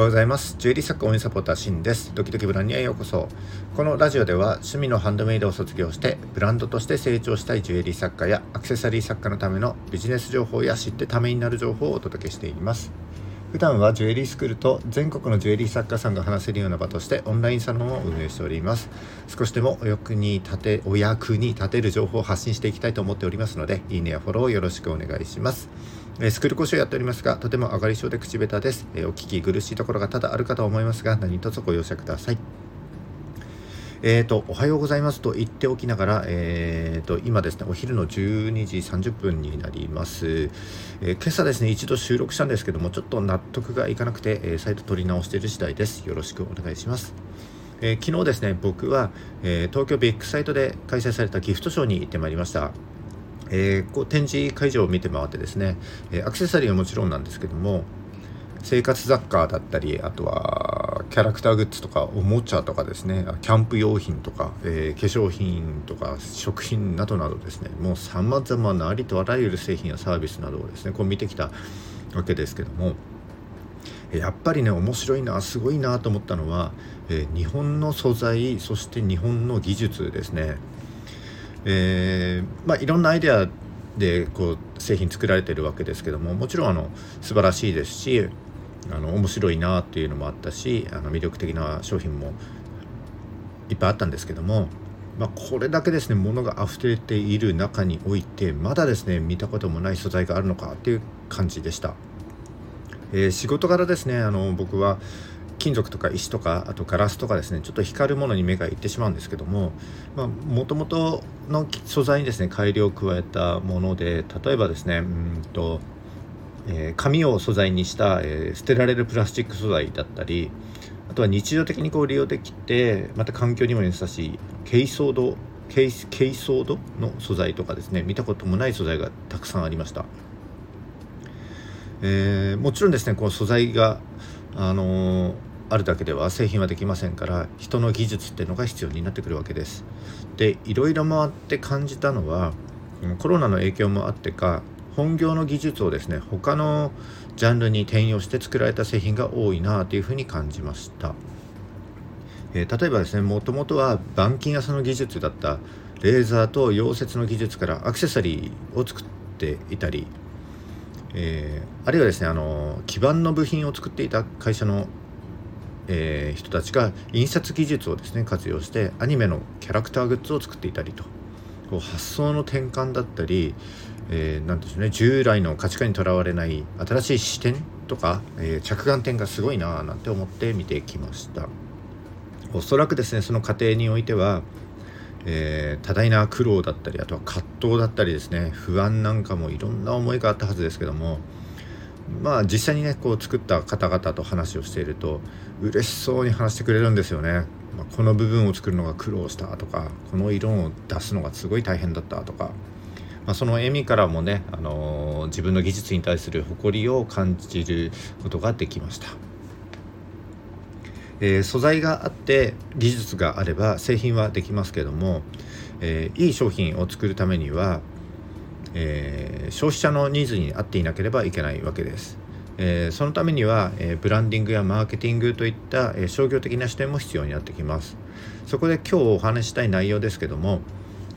おはようございます。ジュエリー作家応援サポーターシンです。ドキドキブランにへようこそ。このラジオでは趣味のハンドメイドを卒業してブランドとして成長したいジュエリー作家やアクセサリー作家のためのビジネス情報や知ってためになる情報をお届けしています。普段はジュエリースクールと全国のジュエリー作家さんが話せるような場としてオンラインサロンを運営しております少しでもお役に立てお役に立てる情報を発信していきたいと思っておりますのでいいねやフォローよろしくお願いしますえスクール講師をやっておりますが、とても上がり症で口下手です。えお聞き苦しいところが多々あるかと思いますが、何卒ご容赦ください。えーと、おはようございますと言っておきながら、えーと、今ですね、お昼の12時30分になります、えー、今朝ですね、一度収録したんですけども、ちょっと納得がいかなくて、えー、再度取り直している次第です。よろしくお願いします。えー、昨日ですね、僕は、え東京ビッグサイトで開催されたギフトショーに行ってまいりました。えー、こう展示会場を見て回ってですね、えアクセサリーはもちろんなんですけども生活雑貨だったりあとはキャラクターグッズとかおもちゃとかですね。キャンプ用品とか、えー、化粧品とか食品などなどですね。もうさまざまなありとあらゆる製品やサービスなどをですねこう見てきたわけですけども。やっぱりね面白いなすごいなと思ったのは、えー、日本の素材そして日本の技術ですね。えー、まあ、いろんなアイデアでこう製品作られてるわけですけどももちろんあの素晴らしいですしあの面白いなっていうのもあったしあの魅力的な商品もいっぱいあったんですけども、まあ、これだけですね物が溢れている中においてまだですね見たこともない素材があるのかっていう感じでした。えー、仕事柄ですねあの僕は金属とか石とかあとガラスとかですねちょっと光るものに目がいってしまうんですけどももともとの素材にですね改良を加えたもので例えばですねうんと、えー、紙を素材にした、えー、捨てられるプラスチック素材だったりあとは日常的にこう利用できてまた環境にも優しい珪藻土珪藻土の素材とかですね見たこともない素材がたくさんありました、えー、もちろんですねこの素材があのあるだけでは製品はできませんから人の技術っていうのが必要になってくるわけです。でいろいろ回って感じたのはコロナの影響もあってか本業の技術をですね他のジャンルに転用して作られた製品が多いなというふうに感じました。えー、例えばですねもともとは板金屋さんの技術だったレーザーと溶接の技術からアクセサリーを作っていたり、えー、あるいはですねあの基板の部品を作っていた会社のえー、人たちが印刷技術をですね活用してアニメのキャラクターグッズを作っていたりとこう発想の転換だったり、えー、なんでしょうね従来の価値観にとらわれない新しい視点とか、えー、着眼点がすごいななんて思って見てきましたおそらくですねその過程においては、えー、多大な苦労だったりあとは葛藤だったりですね不安なんかもいろんな思いがあったはずですけどもまあ実際にねこう作った方々と話をしていると嬉しそうに話してくれるんですよね。まあ、この部分を作るのが苦労したとかこの色を出すのがすごい大変だったとか、まあ、その笑みからもね、あの、自分の技術に対する誇りを感じることができました。えー、素材があって技術があれば製品はできますけども、えー、いい商品を作るためにはえー、消費者のニーズに合っていなければいけないわけです。え、そのためには、え、ブランディングやマーケティングといった、え商業的な視点も必要になってきます。そこで今日お話したい内容ですけども、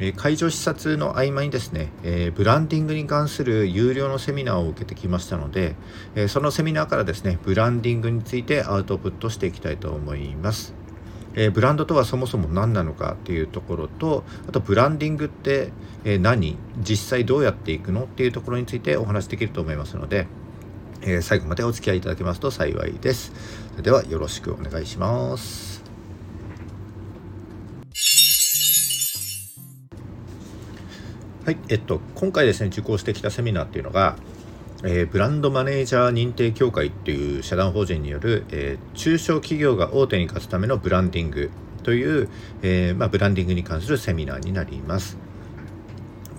え会場視察の合間にですね、えブランディングに関する有料のセミナーを受けてきましたので、えそのセミナーからですねブランディングについてアウトプットしていきたいと思います。え、ブランドとはそもそも何なのかっていうところとあとブランディングって、え、何実際どうやっていくのっていうところについてお話できると思いますので、え、最後までお付き合いいただけますと幸いですそれではよろしくお願いしますはいえっと今回ですね受講してきたセミナーっていうのがえー、ブランドマネージャー認定協会っていう社団法人による、えー、中小企業が大手に勝つためのブランディングという、えー、まあ、ブランディングに関するセミナーになります。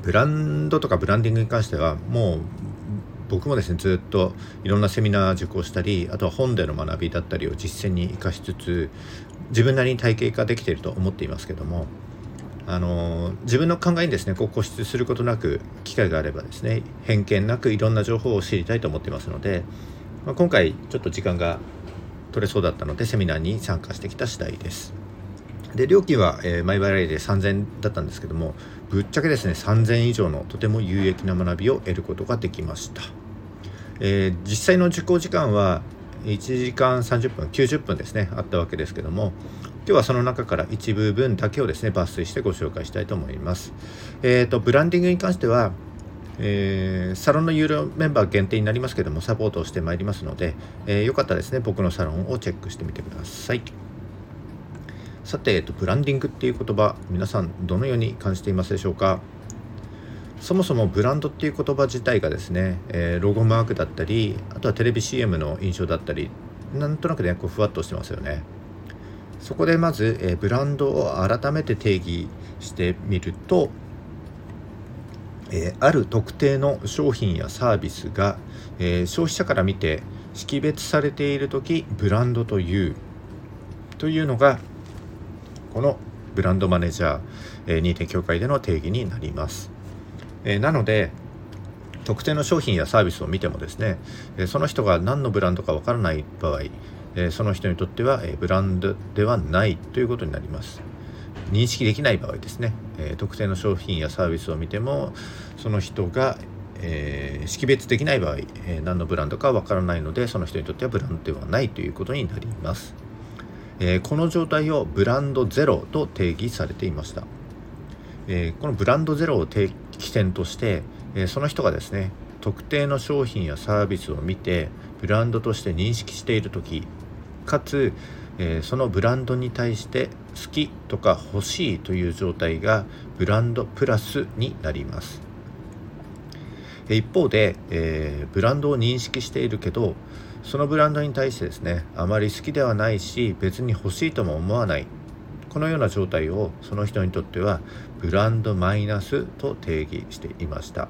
ブランドとかブランディングに関してはもう僕もですねずっといろんなセミナー受講したりあとは本での学びだったりを実践に生かしつつ自分なりに体系化できていると思っていますけどもあの自分の考えにですねこう固執することなく機会があればですね偏見なくいろんな情報を知りたいと思ってますので、まあ、今回ちょっと時間が取れそうだったのでセミナーに参加してきた次第です。で料金は、えー、前払いで3000円だったんですけどもぶっちゃけですね3000円以上のとても有益な学びを得ることができました、えー、実際の受講時間は1時間30分90分ですねあったわけですけども今日はその中から一部分だけをですね抜粋してご紹介したいと思います。えーと、ブランディングに関しては、えー、サロンの有料メンバー限定になりますけどもサポートをしてまいりますので、えー、よかったらですね僕のサロンをチェックしてみてください。さて、えっと、ブランディングっていう言葉皆さんどのように感じていますでしょうか？そもそもブランドっていう言葉自体がですね、えー、ロゴマークだったりあとはテレビ CM の印象だったりなんとなくねこうふわっとしてますよねそこでまず、え、ブランドを改めて定義してみると、え、ある特定の商品やサービスが、え、消費者から見て識別されている時ブランドというというのがこのブランドマネージャー、えー、認定協会での定義になります、え、なので特定の商品やサービスを見てもですね、えその人が何のブランドかわからない場合えその人にとっては、えブランドではないということになります。認識できない場合ですね、え特定の商品やサービスを見てもその人が、えー、識別できない場合、え何のブランドかわからないのでその人にとってはブランドではないということになります、えこの状態をブランドゼロと定義されていました、えこのブランドゼロを起点として、えその人がですね特定の商品やサービスを見てブランドとして認識している時かつ、えー、そのブランドに対して好きとか欲しいという状態がブランドプラスになります。一方で、えー、ブランドを認識しているけどそのブランドに対してですねあまり好きではないし別に欲しいとも思わない。このような状態をその人にとってはブランドマイナスと定義していました、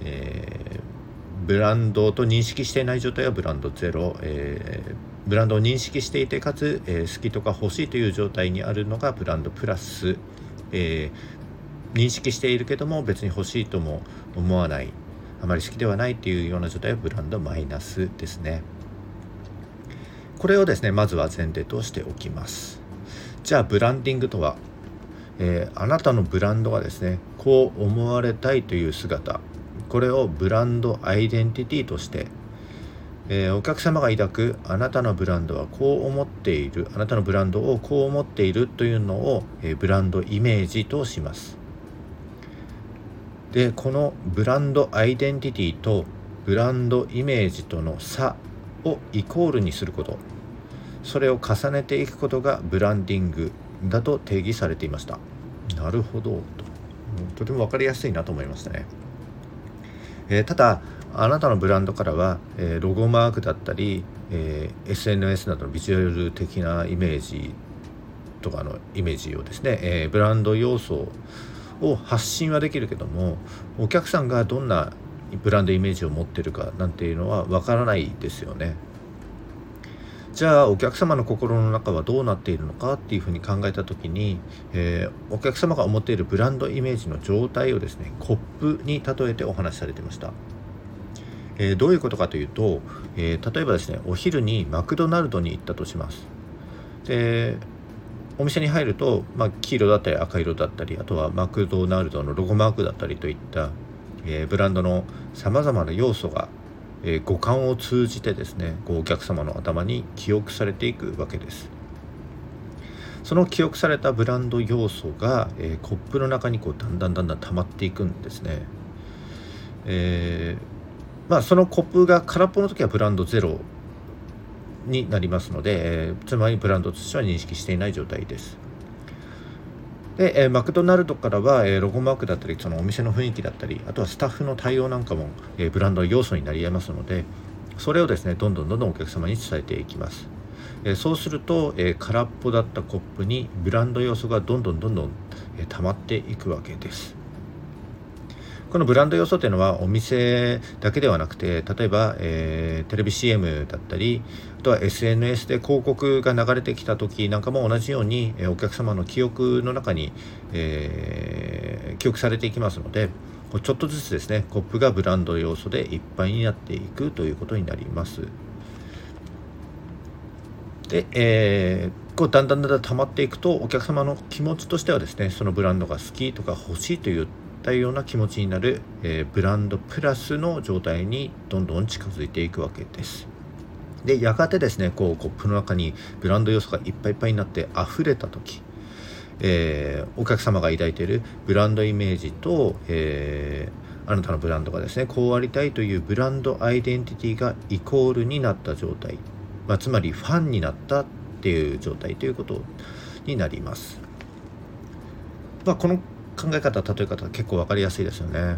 えー、ブランドと認識していない状態はブランドゼロ、えーブランドを認識していてかつ、えー、好きとか欲しいという状態にあるのがブランドプラス、えー、認識しているけども別に欲しいとも思わない。あまり好きではないというような状態はブランドマイナスですね。これをですねまずは前提としておきます。じゃあブランディングとは、えー、あなたのブランドがですねこう思われたいという姿。これをブランドアイデンティティとしてえー、お客様が抱くあなたのブランドはこう思っているあなたのブランドをこう思っているというのを、えー、ブランドイメージとします。でこのブランドアイデンティティとブランドイメージとの差をイコールにすること。それを重ねていくことがブランディングだと定義されていました。なるほどと。とても分かりやすいなと思いましたね、えー、ただあなたのブランドからは、えー、ロゴマークだったり、えー、SNS などのビジュアル的なイメージとかのイメージをですね、えー、ブランド要素を発信はできるけどもお客さんがどんなブランドイメージを持ってるかなんていうのはわからないですよね。じゃあお客様の心の中はどうなっているのかっていうふうに考えた時に、えー、お客様が思っているブランドイメージの状態をですねコップに例えてお話しされてました。えー、どういうことかというと、えー、例えばですねお昼にマクドナルドに行ったとします。でお店に入ると、まあ、黄色だったり赤色だったりあとはマクドナルドのロゴマークだったりといった、えー、ブランドのさまざまな要素が、え、五感を通じてですねこうお客様の頭に記憶されていくわけです。その記憶されたブランド要素が、えー、コップの中にこうだんだんだんだん溜まっていくんですね、えーまあ、そのコップが空っぽの時はブランドゼロになりますので、えー、つまりブランドとしては認識していない状態です。で、えー、マクドナルドからは、えー、ロゴマークだったりそのお店の雰囲気だったりあとはスタッフの対応なんかも、えー、ブランドの要素になり得ますのでそれをですねどんどんどんどんお客様に伝えていきます。えそうすると、え空っぽだったコップにブランド要素がどんどんどんどん、え溜まっていくわけです。このブランド要素というのはお店だけではなくて例えば、えー、テレビ CM だったりあとは SNS で広告が流れてきた時なんかも同じように、えー、お客様の記憶の中に、えー、記憶されていきますのでちょっとずつですねコップがブランド要素でいっぱいになっていくということになります。で、えー、こうだんだんだんだん溜まっていくとお客様の気持ちとしてはですねそのブランドが好きとか欲しいといったような気持ちになる、えー、ブランドプラスの状態にどんどん近づいていくわけです。でやがてですねこうコップの中にブランド要素がいっぱいいっぱいになって溢れた時、えー、お客様が抱いているブランドイメージと、えー、あなたのブランドがですねこうありたいというブランドアイデンティティがイコールになった状態、まあ、つまりファンになったっていう状態ということになります。まあ、この考え方例え方結構分かりやすいですよね。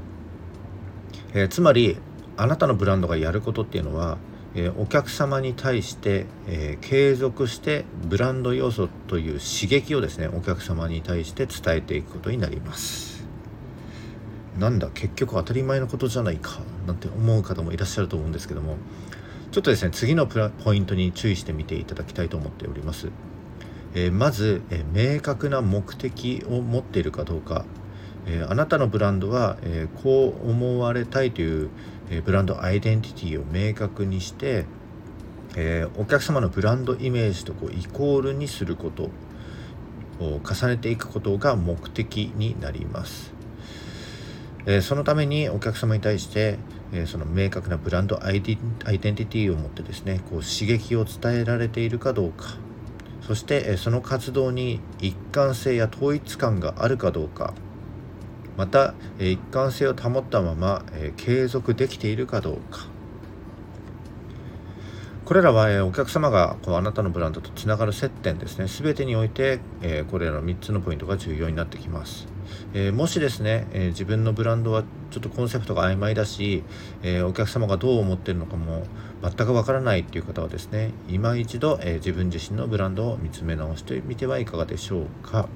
えー、つまりあなたのブランドがやることっていうのは、えー、お客様に対して、えー、継続してブランド要素という刺激をですねお客様に対して伝えていくことになります。なんだ結局当たり前のことじゃないかなんて思う方もいらっしゃると思うんですけどもちょっとですね次のポイントに注意してみていただきたいと思っております。えー、まず、えー、明確な目的を持っているかどうか、えー、あなたのブランドは、えこう思われたいという、えブランドアイデンティティを明確にして、えお客様のブランドイメージとこうイコールにすることを重ねていくことが目的になります。えそのためにお客様に対して、えその明確なブランドアイデンティティを持ってですねこう刺激を伝えられているかどうかそしてその活動に一貫性や統一感があるかどうか。また一貫性を保ったまま継続できているかどうか。これらはお客様がこうあなたのブランドとつながる接点ですね。全てにおいてこれらの3つのポイントが重要になってきます。えー、もしですね、えー、自分のブランドはちょっとコンセプトが曖昧だし、えー、お客様がどう思ってるのかも全くわからないっていう方はですね今一度、え自分自身のブランドを見つめ直してみてはいかがでしょうか、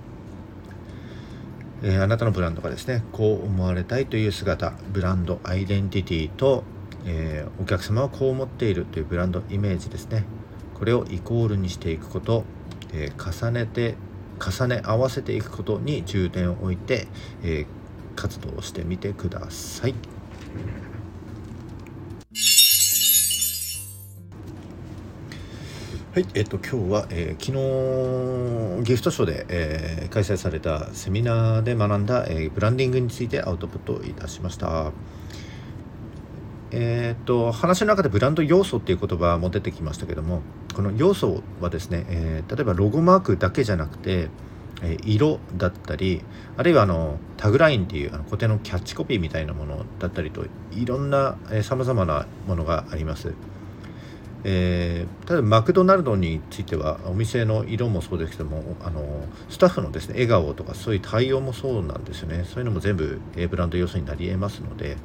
えあなたのブランドがですねこう思われたいという姿ブランドアイデンティティと、えお客様はこう思っているというブランドイメージですね。これをイコールにしていくこと、え重ねて重ね合わせていくことに重点を置いて、えー、活動してみてください。はい、えっと今日は、えー、昨日ギフトショーで、えー、開催されたセミナーで学んだ、えー、ブランディングについてアウトプットいたしました。えー、っと話の中でブランド要素っていう言葉も出てきましたけどもこの要素はですね、えー、例えばロゴマークだけじゃなくて、え、色だったりあるいはあのタグラインっていうあの固定のキャッチコピーみたいなものだったりといろんなさまざまなものがあります。えー、例えばマクドナルドについてはお店の色もそうですけどもあのスタッフのですね笑顔とかそういう対応もそうなんですよねそういうのも全部、え、ブランド要素になり得ますので、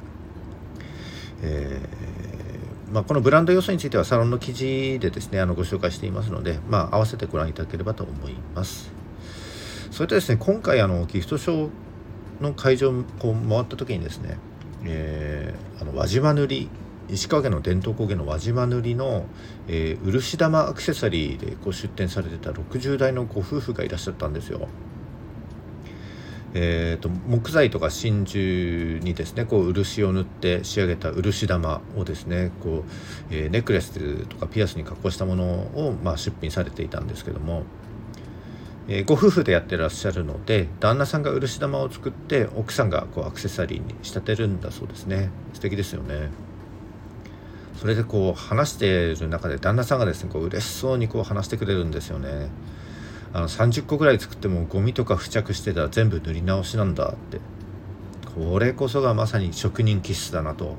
えー、まあ、このブランド要素についてはサロンの記事でですねあのご紹介していますので、まあ、合わせてご覧いただければと思いますそれとですね今回あのギフトショーの会場をこう回った時にですね、えー、あの輪島塗り石川県の伝統工芸の輪島塗りの、えー、漆玉アクセサリーでこう出展されてた60代のご夫婦がいらっしゃったんですよ。えーと、木材とか真珠にですねこう漆を塗って仕上げた漆玉をですねこう、えー、ネックレスとかピアスに加工したものを、まあ、出品されていたんですけども、えー、ご夫婦でやってらっしゃるので旦那さんが漆玉を作って奥さんがこうアクセサリーに仕立てるんだそうですね。素敵ですよね。それでこう話している中で旦那さんがですねこう嬉しそうにこう話してくれるんですよね。あの30個ぐらい作ってもゴミとか付着してたら全部塗り直しなんだって。これこそがまさに職人気質だなと。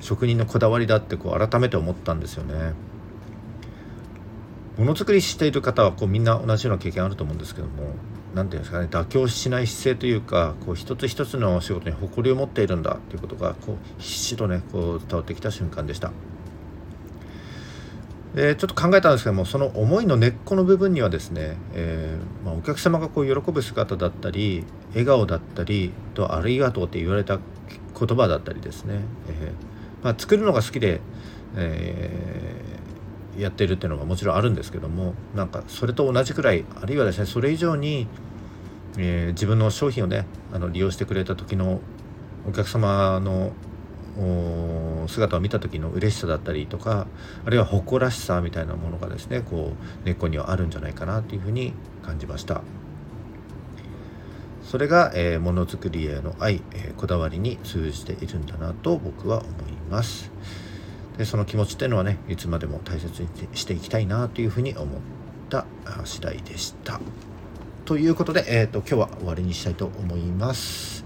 職人のこだわりだってこう改めて思ったんですよね。ものづくりしている方はこうみんな同じような経験あると思うんですけども何て言うんですかね妥協しない姿勢というかこう一つ一つの仕事に誇りを持っているんだということがこう必死とねこう伝わってきた瞬間でした。でちょっと考えたんですけどもその思いの根っこの部分にはですね、えー、まあ、お客様がこう喜ぶ姿だったり笑顔だったりと「ありがとう」って言われた言葉だったりですね、えー、まあ、作るのが好きで、えー、やってるっていうのがもちろんあるんですけどもなんかそれと同じくらいあるいはですねそれ以上に、え自分の商品をねあの利用してくれた時のお客様の姿を見た時の嬉しさだったりとかあるいは誇らしさみたいなものがですねこう根っこにはあるんじゃないかなというふうに感じました。それが、えー、ものづくりへの愛、えー、こだわりに通じているんだなと僕は思います。でその気持ちっていうのはねいつまでも大切にしていきたいなというふうに思った次第でした。ということで、えーと、今日は終わりにしたいと思います。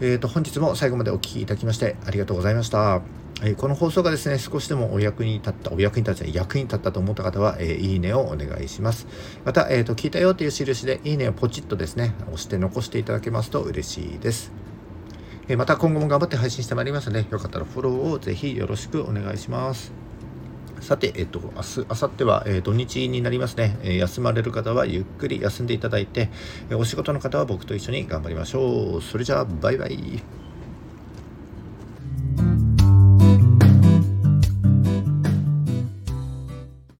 えーと、本日も最後までお聴きいただきましてありがとうございました。えー、この放送がですね、少しでもお役に立った、お役に立つ、役に立ったと思った方は、えー、いいねをお願いします。また、えっ、ー、と、聞いたよという印で、いいねをポチッとですね、押して残していただけますと嬉しいです。えまた今後も頑張って配信してまいりますので、よかったらフォローをぜひよろしくお願いします。さて、えっと、明日、明後日は、え、土日になりますね、え、休まれる方はゆっくり休んでいただいて、え、お仕事の方は僕と一緒に頑張りましょう。それじゃあ、バイバイ。